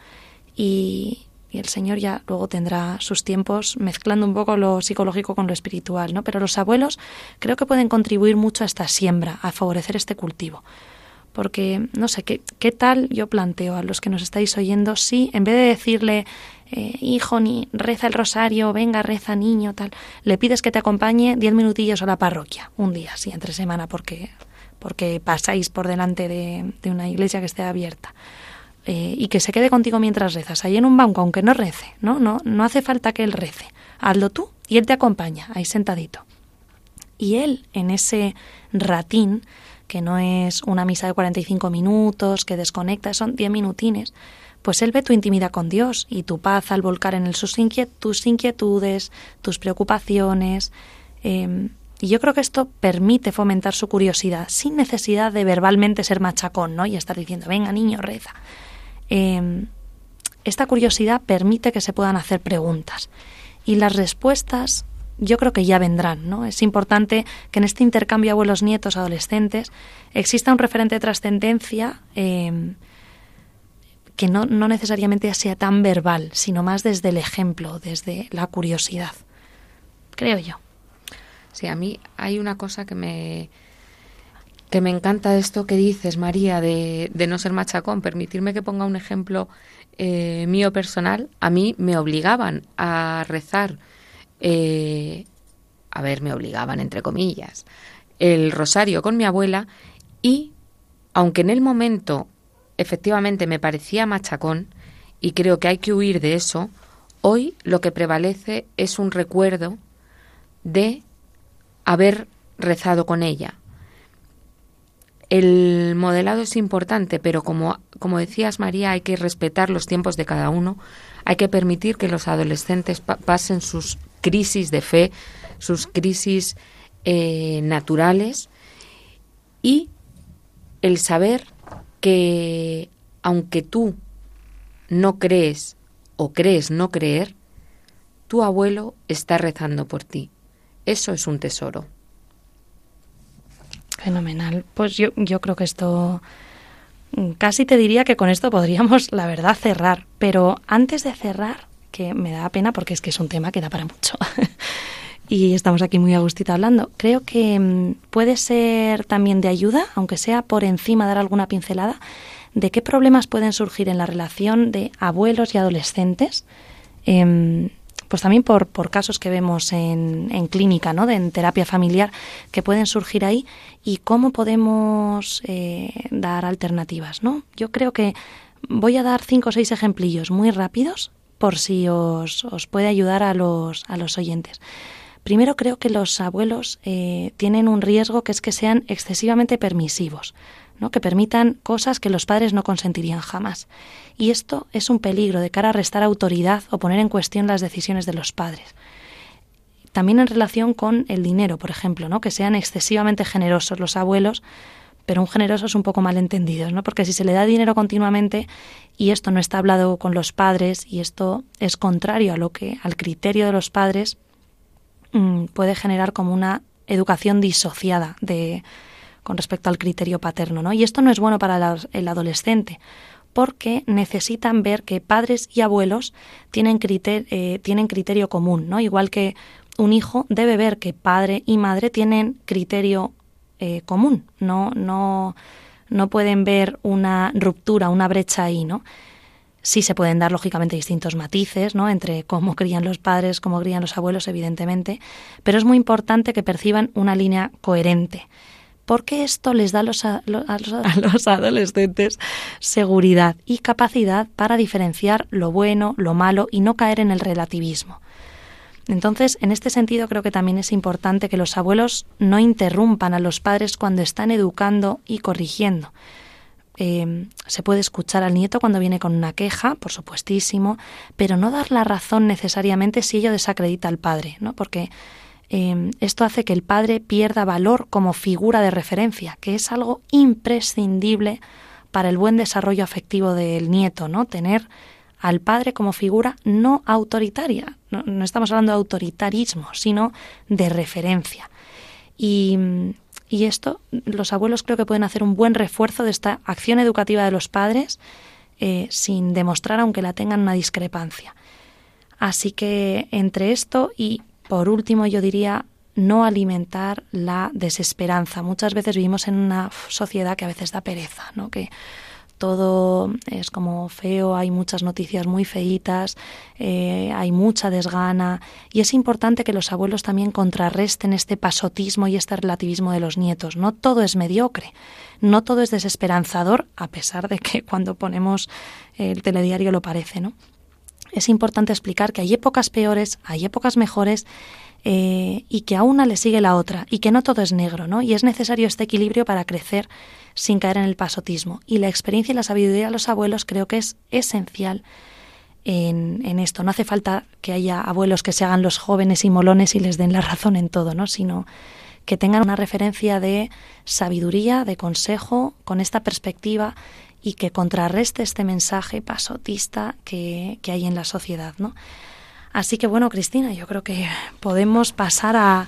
y, el Señor ya luego tendrá sus tiempos mezclando un poco lo psicológico con lo espiritual, ¿no? Pero los abuelos creo que pueden contribuir mucho a esta siembra, a favorecer este cultivo porque no sé qué, qué tal yo planteo a los que nos estáis oyendo si en vez de decirle eh, hijo ni reza el rosario venga reza niño tal le pides que te acompañe diez minutillos a la parroquia un día sí entre semana porque porque pasáis por delante de, una iglesia que esté abierta eh, y que se quede contigo mientras rezas ahí en un banco aunque no rece no no no hace falta que él rece hazlo tú y él te acompaña ahí sentadito y él en ese ratín que no es una misa de 45 minutos, que desconecta, son 10 minutines, pues él ve tu intimidad con Dios y tu paz al volcar en él sus inquietudes, tus preocupaciones. Eh, y yo creo que esto permite fomentar su curiosidad sin necesidad de verbalmente ser machacón, ¿no? Y estar diciendo, venga niño, reza. Eh, esta curiosidad permite que se puedan hacer preguntas y las respuestas yo creo que ya vendrán, ¿no? Es importante que en este intercambio abuelos-nietos adolescentes exista un referente de trascendencia em, que no, no necesariamente sea tan verbal, sino más desde el ejemplo, desde la curiosidad, creo yo. Sí, a mí hay una cosa que me que me encanta esto que dices, María, de, no ser machacón. Permitirme que ponga un ejemplo eh, mío personal. A mí me obligaban a rezar eh, a ver, me obligaban, entre comillas, el rosario con mi abuela y, aunque en el momento efectivamente me parecía machacón, y creo que hay que huir de eso, hoy lo que prevalece es un recuerdo de haber rezado con ella. El modelado es importante, pero como, como decías María, hay que respetar los tiempos de cada uno, hay que permitir que los adolescentes pasen sus crisis de fe, sus crisis eh, naturales y el saber que aunque tú no crees o crees no creer, tu abuelo está rezando por ti. Eso es un tesoro. Fenomenal. Pues yo, yo creo que esto casi te diría que con esto podríamos, la verdad, cerrar. Pero antes de cerrar, que me da pena porque es que es un tema que da para mucho. [LAUGHS] y estamos aquí muy a gustito hablando. Creo que mm, puede ser también de ayuda, aunque sea por encima dar alguna pincelada, de qué problemas pueden surgir en la relación de abuelos y adolescentes. Em, pues también por, por casos que vemos en, en clínica, ¿no? De, en terapia familiar, que pueden surgir ahí y cómo podemos eh, dar alternativas, ¿no? Yo creo que voy a dar cinco o seis ejemplillos muy rápidos por si os, os puede ayudar a los, a los oyentes. Primero creo que los abuelos eh, tienen un riesgo que es que sean excesivamente permisivos, que permitan cosas que los padres no consentirían jamás. Y esto es un peligro de cara a restar autoridad o poner en cuestión las decisiones de los padres. También en relación con el dinero, por ejemplo, ¿no? que sean excesivamente generosos los abuelos pero un generoso es un poco malentendido, ¿no? Porque si se le da dinero continuamente y esto no está hablado con los padres y esto es contrario a lo que al criterio de los padres mm, puede generar como una educación disociada de con respecto al criterio paterno, ¿no? Y esto no es bueno para el adolescente porque necesitan ver que padres y abuelos tienen criterio, eh, tienen criterio común, ¿no? Igual que un hijo debe ver que padre y madre tienen criterio eh, común. No, no, no pueden ver una ruptura, una brecha ahí, ¿no? Sí se pueden dar, lógicamente, distintos matices, ¿no? Entre cómo crían los padres, cómo crían los abuelos, evidentemente, pero es muy importante que perciban una línea coherente, porque esto les da a los, [LAUGHS] a los adolescentes seguridad y capacidad para diferenciar lo bueno, lo malo y no caer en el relativismo. Entonces, en este sentido, creo que también es importante que los abuelos no interrumpan a los padres cuando están educando y corrigiendo. Eh, se puede escuchar al nieto cuando viene con una queja, por supuestísimo, pero no dar la razón necesariamente si ello desacredita al padre, ¿no? Porque eh, esto hace que el padre pierda valor como figura de referencia, que es algo imprescindible para el buen desarrollo afectivo del nieto, ¿no? Tener al padre como figura no autoritaria. No, estamos hablando de autoritarismo, sino de referencia. Y, esto, los abuelos creo que pueden hacer un buen refuerzo de esta acción educativa de los padres eh, sin demostrar, aunque la tengan, una discrepancia. Así que entre esto y, por último, yo diría no alimentar la desesperanza. Muchas veces vivimos en una sociedad que a veces da pereza, ¿no? Que todo es como feo, hay muchas noticias muy feitas, eh, hay mucha desgana y es importante que los abuelos también contrarresten este pasotismo y este relativismo de los nietos. No todo es mediocre, no todo es desesperanzador, a pesar de que cuando ponemos el telediario lo parece, ¿no? Es importante explicar que hay épocas peores, hay épocas mejores eh, y que a una le sigue la otra y que no todo es negro, ¿no? Y es necesario este equilibrio para crecer sin caer en el pasotismo. Y la experiencia y la sabiduría de los abuelos creo que es esencial en, en, esto. No hace falta que haya abuelos que se hagan los jóvenes y molones y les den la razón en todo, ¿no? Sino que tengan una referencia de sabiduría, de consejo, con esta perspectiva y que contrarreste este mensaje pasotista que, que hay en la sociedad, ¿no? Así que bueno, Cristina, yo creo que podemos pasar a,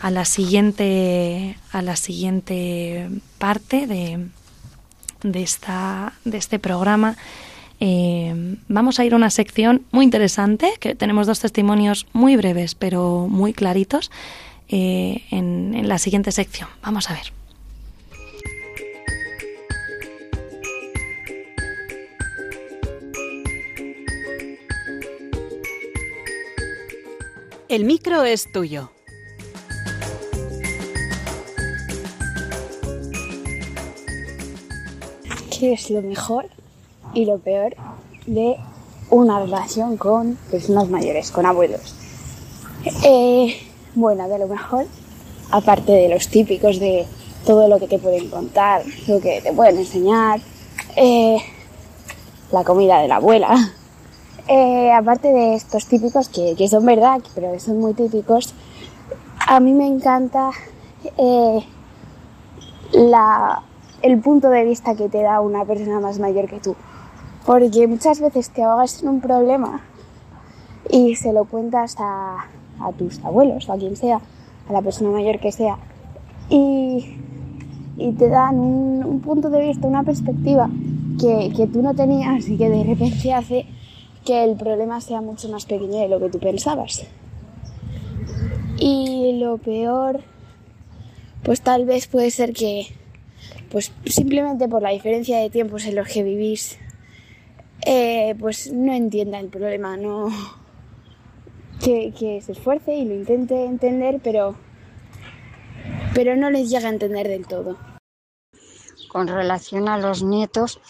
a la siguiente a la siguiente parte de, de esta de este programa. Eh, vamos a ir a una sección muy interesante, que tenemos dos testimonios muy breves, pero muy claritos, eh, en, en la siguiente sección. Vamos a ver. El micro es tuyo. ¿Qué es lo mejor y lo peor de una relación con personas mayores, con abuelos? Eh, bueno, de lo mejor, aparte de los típicos de todo lo que te pueden contar, lo que te pueden enseñar, eh, la comida de la abuela, eh, aparte de estos típicos que, son verdad, pero que son muy típicos, a mí me encanta eh, el punto de vista que te da una persona más mayor que tú. Porque muchas veces te ahogas en un problema y se lo cuentas a, a tus abuelos o a quien sea, a la persona mayor que sea, y, te dan un, un, punto de vista, una perspectiva que, que tú no tenías y que de repente hace que el problema sea mucho más pequeño de lo que tú pensabas. Y lo peor, pues tal vez puede ser que, pues simplemente por la diferencia de tiempos en los que vivís, eh, pues no entienda el problema, no [LAUGHS] que, que, se esfuerce y lo intente entender, pero, pero no les llega a entender del todo. Con relación a los nietos,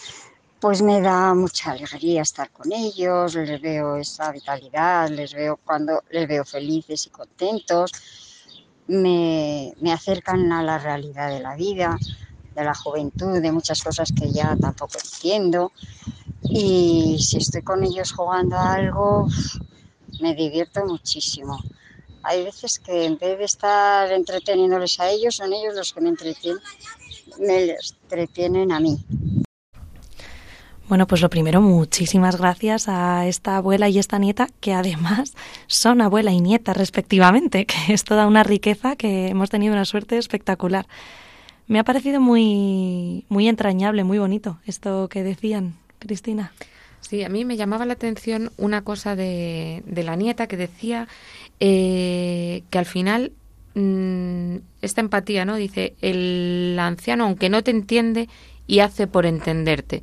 pues me da mucha alegría estar con ellos, les veo esa vitalidad, les veo cuando les veo felices y contentos, me, me, acercan a la realidad de la vida, de la juventud, de muchas cosas que ya tampoco entiendo. Y si estoy con ellos jugando a algo, me divierto muchísimo. Hay veces que en vez de estar entreteniéndoles a ellos, son ellos los que me entretienen, me entretienen a mí. Bueno, pues lo primero, muchísimas gracias a esta abuela y esta nieta, que además son abuela y nieta respectivamente, [LAUGHS] que es toda una riqueza que hemos tenido una suerte espectacular. Me ha parecido muy, muy entrañable, muy bonito esto que decían, Cristina. Sí, a mí me llamaba la atención una cosa de, de la nieta que decía eh, que al final mmm, esta empatía, ¿no? Dice, el anciano, aunque no te entiende, y hace por entenderte.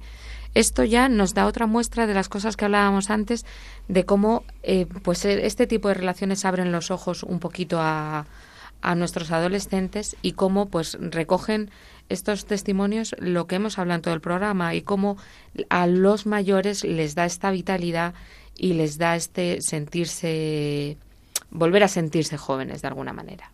Esto ya nos da otra muestra de las cosas que hablábamos antes, de cómo eh, pues este tipo de relaciones abren los ojos un poquito a, a nuestros adolescentes y cómo pues recogen estos testimonios lo que hemos hablado en todo el programa y cómo a los mayores les da esta vitalidad y les da este sentirse volver a sentirse jóvenes de alguna manera.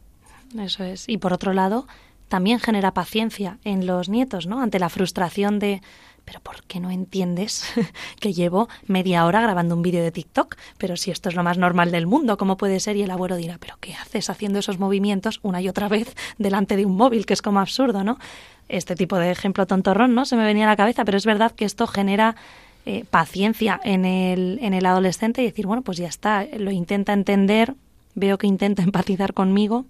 Eso es. Y por otro lado, también genera paciencia en los nietos, ¿no? Ante la frustración de pero ¿por qué no entiendes [LAUGHS] que llevo media hora grabando un vídeo de TikTok? Pero si esto es lo más normal del mundo, ¿cómo puede ser? Y el abuelo dirá, pero ¿qué haces haciendo esos movimientos una y otra vez [LAUGHS] delante de un móvil? Que es como absurdo, ¿no? Este tipo de ejemplo tontorrón, ¿no? Se me venía a la cabeza, pero es verdad que esto genera eh, paciencia en el, en el adolescente y decir, bueno, pues ya está, lo intenta entender, veo que intenta [LAUGHS] empatizar conmigo,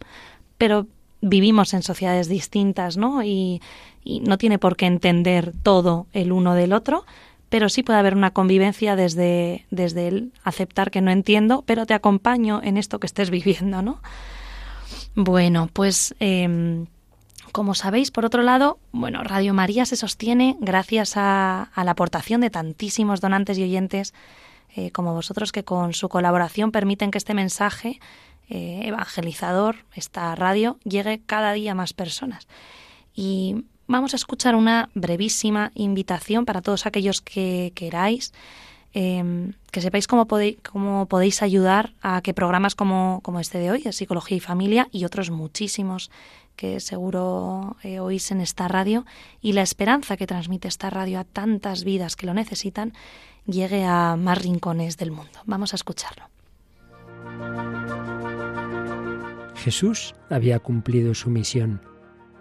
pero vivimos en sociedades distintas, ¿no? Y, y no tiene por qué entender todo el uno del otro, pero sí puede haber una convivencia desde, desde el aceptar que no entiendo, pero te acompaño en esto que estés [LAUGHS] viviendo, ¿no? Bueno, pues eh, como sabéis, por otro lado, bueno, Radio María se sostiene gracias a, a la aportación de tantísimos donantes y oyentes eh, como vosotros que con su colaboración permiten que este mensaje eh, evangelizador, esta radio, llegue cada día a más personas. Y vamos a escuchar una brevísima invitación para todos aquellos que queráis, eh, que sepáis cómo podéis, cómo podéis ayudar a que programas como, como este de hoy, de Psicología y Familia, y otros muchísimos que seguro eh, oís en esta radio, y la esperanza que transmite esta radio a tantas vidas que lo necesitan, llegue a más rincones del mundo. Vamos a escucharlo. Jesús había cumplido su misión.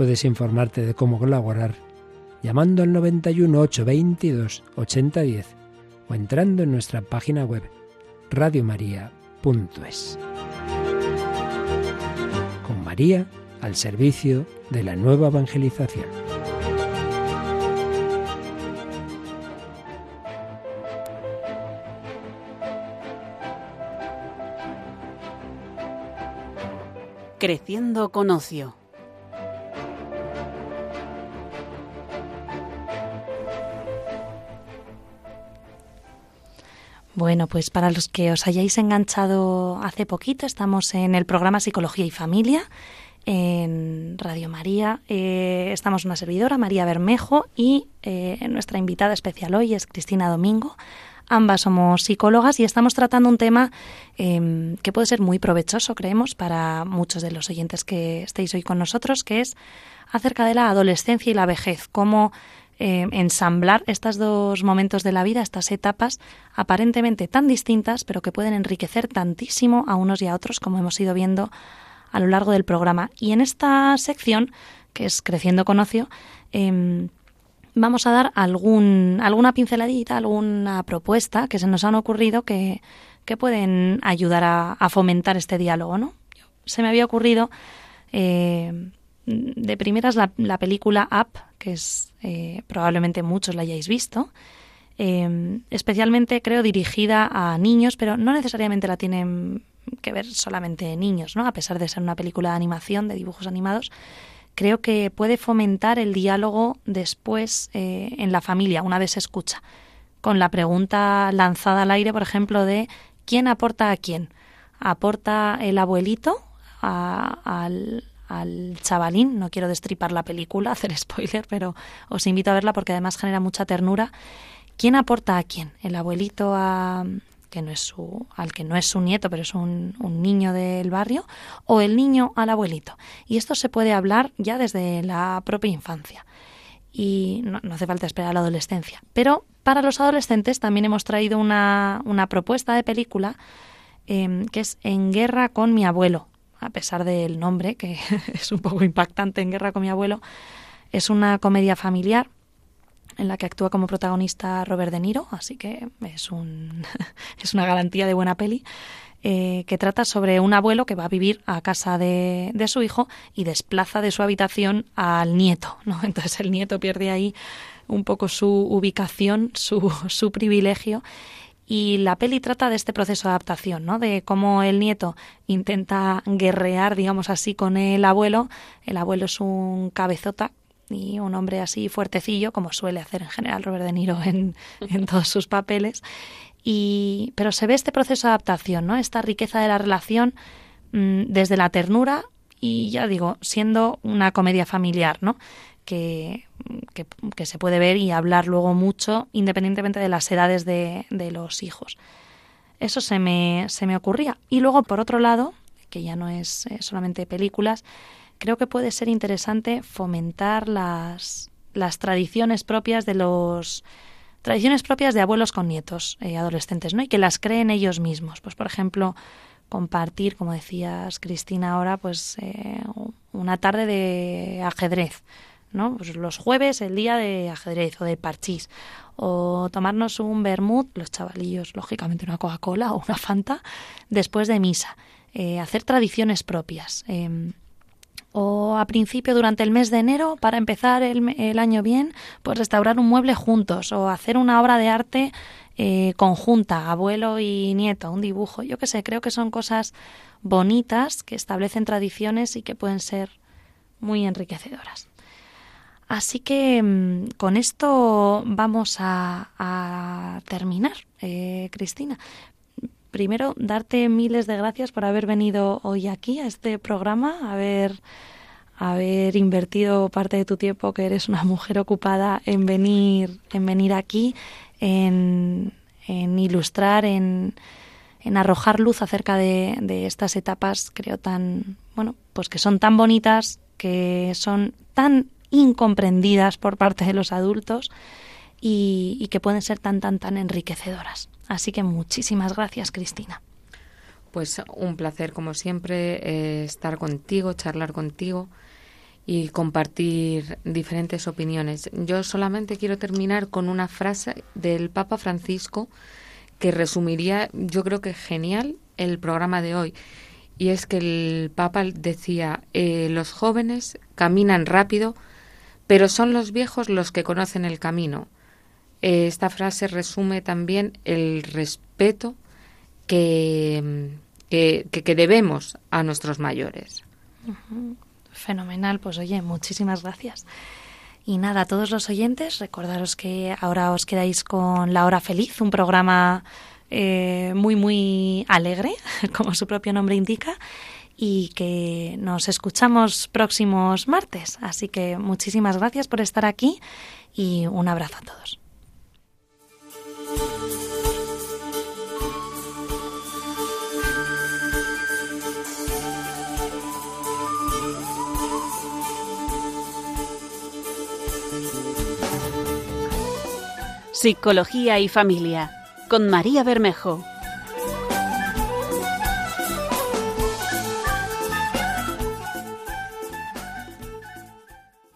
Puedes informarte de cómo colaborar llamando al 91 822 8010 o entrando en nuestra página web radiomaria.es. María al servicio de la nueva evangelización. Creciendo con ocio. Bueno, pues para los que os hayáis enganchado hace poquito, estamos en el programa Psicología y Familia en Radio María. Eh, estamos una servidora, María Bermejo, y eh, nuestra invitada especial hoy es Cristina Domingo. Ambas somos psicólogas y estamos tratando un tema em, que puede ser muy provechoso, creemos, para muchos de los oyentes que estéis hoy con nosotros, que es acerca de la adolescencia y la vejez, cómo eh, ensamblar estos dos momentos de la vida, estas etapas aparentemente tan distintas, pero que pueden enriquecer tantísimo a unos y a otros, como hemos ido viendo a lo largo del programa. Y en esta sección, que es Creciendo con Ocio, em, vamos a dar algún, alguna pinceladita, alguna propuesta que se nos han ocurrido que, que pueden ayudar a, fomentar este diálogo. ¿no? Se me había ocurrido eh, de primeras la, la, película Up, que es eh, probablemente muchos la hayáis visto, em, especialmente creo dirigida a niños, pero no necesariamente la tienen que ver solamente niños, ¿no? A pesar de ser una película de animación, de dibujos animados, creo que puede fomentar el diálogo después eh, en la familia, una vez se escucha, con la pregunta lanzada al aire, por ejemplo, de ¿quién aporta a quién? ¿Aporta el abuelito al, al chavalín. No quiero destripar la película, [LAUGHS] hacer spoiler, pero os invito a verla porque además genera mucha ternura. ¿Quién aporta a quién? ¿El abuelito a, que no es su, al que no es su nieto, pero es un, un, niño del barrio, o el niño al abuelito. Y esto se puede hablar ya desde la propia infancia. Y no, hace falta esperar a la adolescencia. Pero para los adolescentes también hemos traído una, una propuesta de película em, que es En guerra con mi abuelo, a pesar del nombre, que [LAUGHS] es un poco impactante en Guerra con mi abuelo. Es una comedia familiar en la que actúa como protagonista Robert De Niro, así que es, un, [LAUGHS] es una garantía de buena peli. Eh, que trata sobre un abuelo que va a vivir a casa de, de, su hijo y desplaza de su habitación al nieto. ¿no? [LAUGHS] Entonces el nieto pierde ahí un poco su ubicación, su, su privilegio y la peli trata de este proceso de adaptación, ¿no? De cómo el nieto intenta guerrear, digamos así, con el abuelo. El abuelo es un cabezota y un hombre así fuertecillo, como suele hacer en general Robert De Niro en, [LAUGHS] en todos sus papeles. Y, pero se ve este proceso de adaptación, ¿no? Esta riqueza de la relación mm, desde la ternura y ya digo, siendo una comedia familiar, ¿no? Que, que, se puede ver y hablar luego mucho, independientemente de las edades de, de los hijos. Eso se me, se me ocurría. Y luego, por otro lado, que ya no es eh, solamente películas, creo que puede ser interesante fomentar las, las tradiciones propias de los tradiciones propias de abuelos con nietos eh, adolescentes, ¿no? Y que las creen ellos mismos. Pues, por ejemplo, compartir, como decías Cristina ahora, pues eh, una tarde de ajedrez ¿no? Pues los jueves el día de ajedrez o de parchís o tomarnos un vermut, los chavalillos, lógicamente una Coca-Cola o una Fanta después de misa, eh, hacer tradiciones propias. Em, o a principio durante el mes de enero para empezar el, el, año bien, pues restaurar un mueble juntos o hacer una obra de arte eh, conjunta, abuelo y nieto, un dibujo, yo qué sé, creo que son cosas bonitas que establecen tradiciones y que pueden ser muy enriquecedoras. Así que mm, con esto vamos a, terminar, eh, Cristina. Primero, darte miles de gracias por haber venido hoy aquí a este programa, haber haber invertido parte de tu tiempo, que eres una mujer ocupada, en venir, en venir aquí, en, ilustrar, en, arrojar luz acerca de, de, estas etapas, creo tan, bueno, pues que son tan bonitas, que son tan incomprendidas por parte de los adultos y, que pueden ser tan, tan, tan enriquecedoras. Así que muchísimas gracias, Cristina. Pues un placer, como siempre, eh, estar contigo, charlar contigo y compartir diferentes opiniones. Yo solamente quiero terminar con una frase del Papa Francisco que resumiría, yo creo que genial, el programa de hoy. Y es que el Papa decía, eh, los jóvenes caminan rápido, pero son los viejos los que conocen el camino. Eh, esta frase resume también el respeto que, que, debemos a nuestros mayores. Fenomenal, pues oye, muchísimas gracias. Y nada, a todos los oyentes, recordaros que ahora os quedáis con La Hora Feliz, un programa eh, muy, muy alegre, [LAUGHS] como su propio nombre indica, y que nos escuchamos próximos martes. Así que muchísimas gracias por estar aquí y un abrazo a todos. Psicología y Familia, con María Bermejo.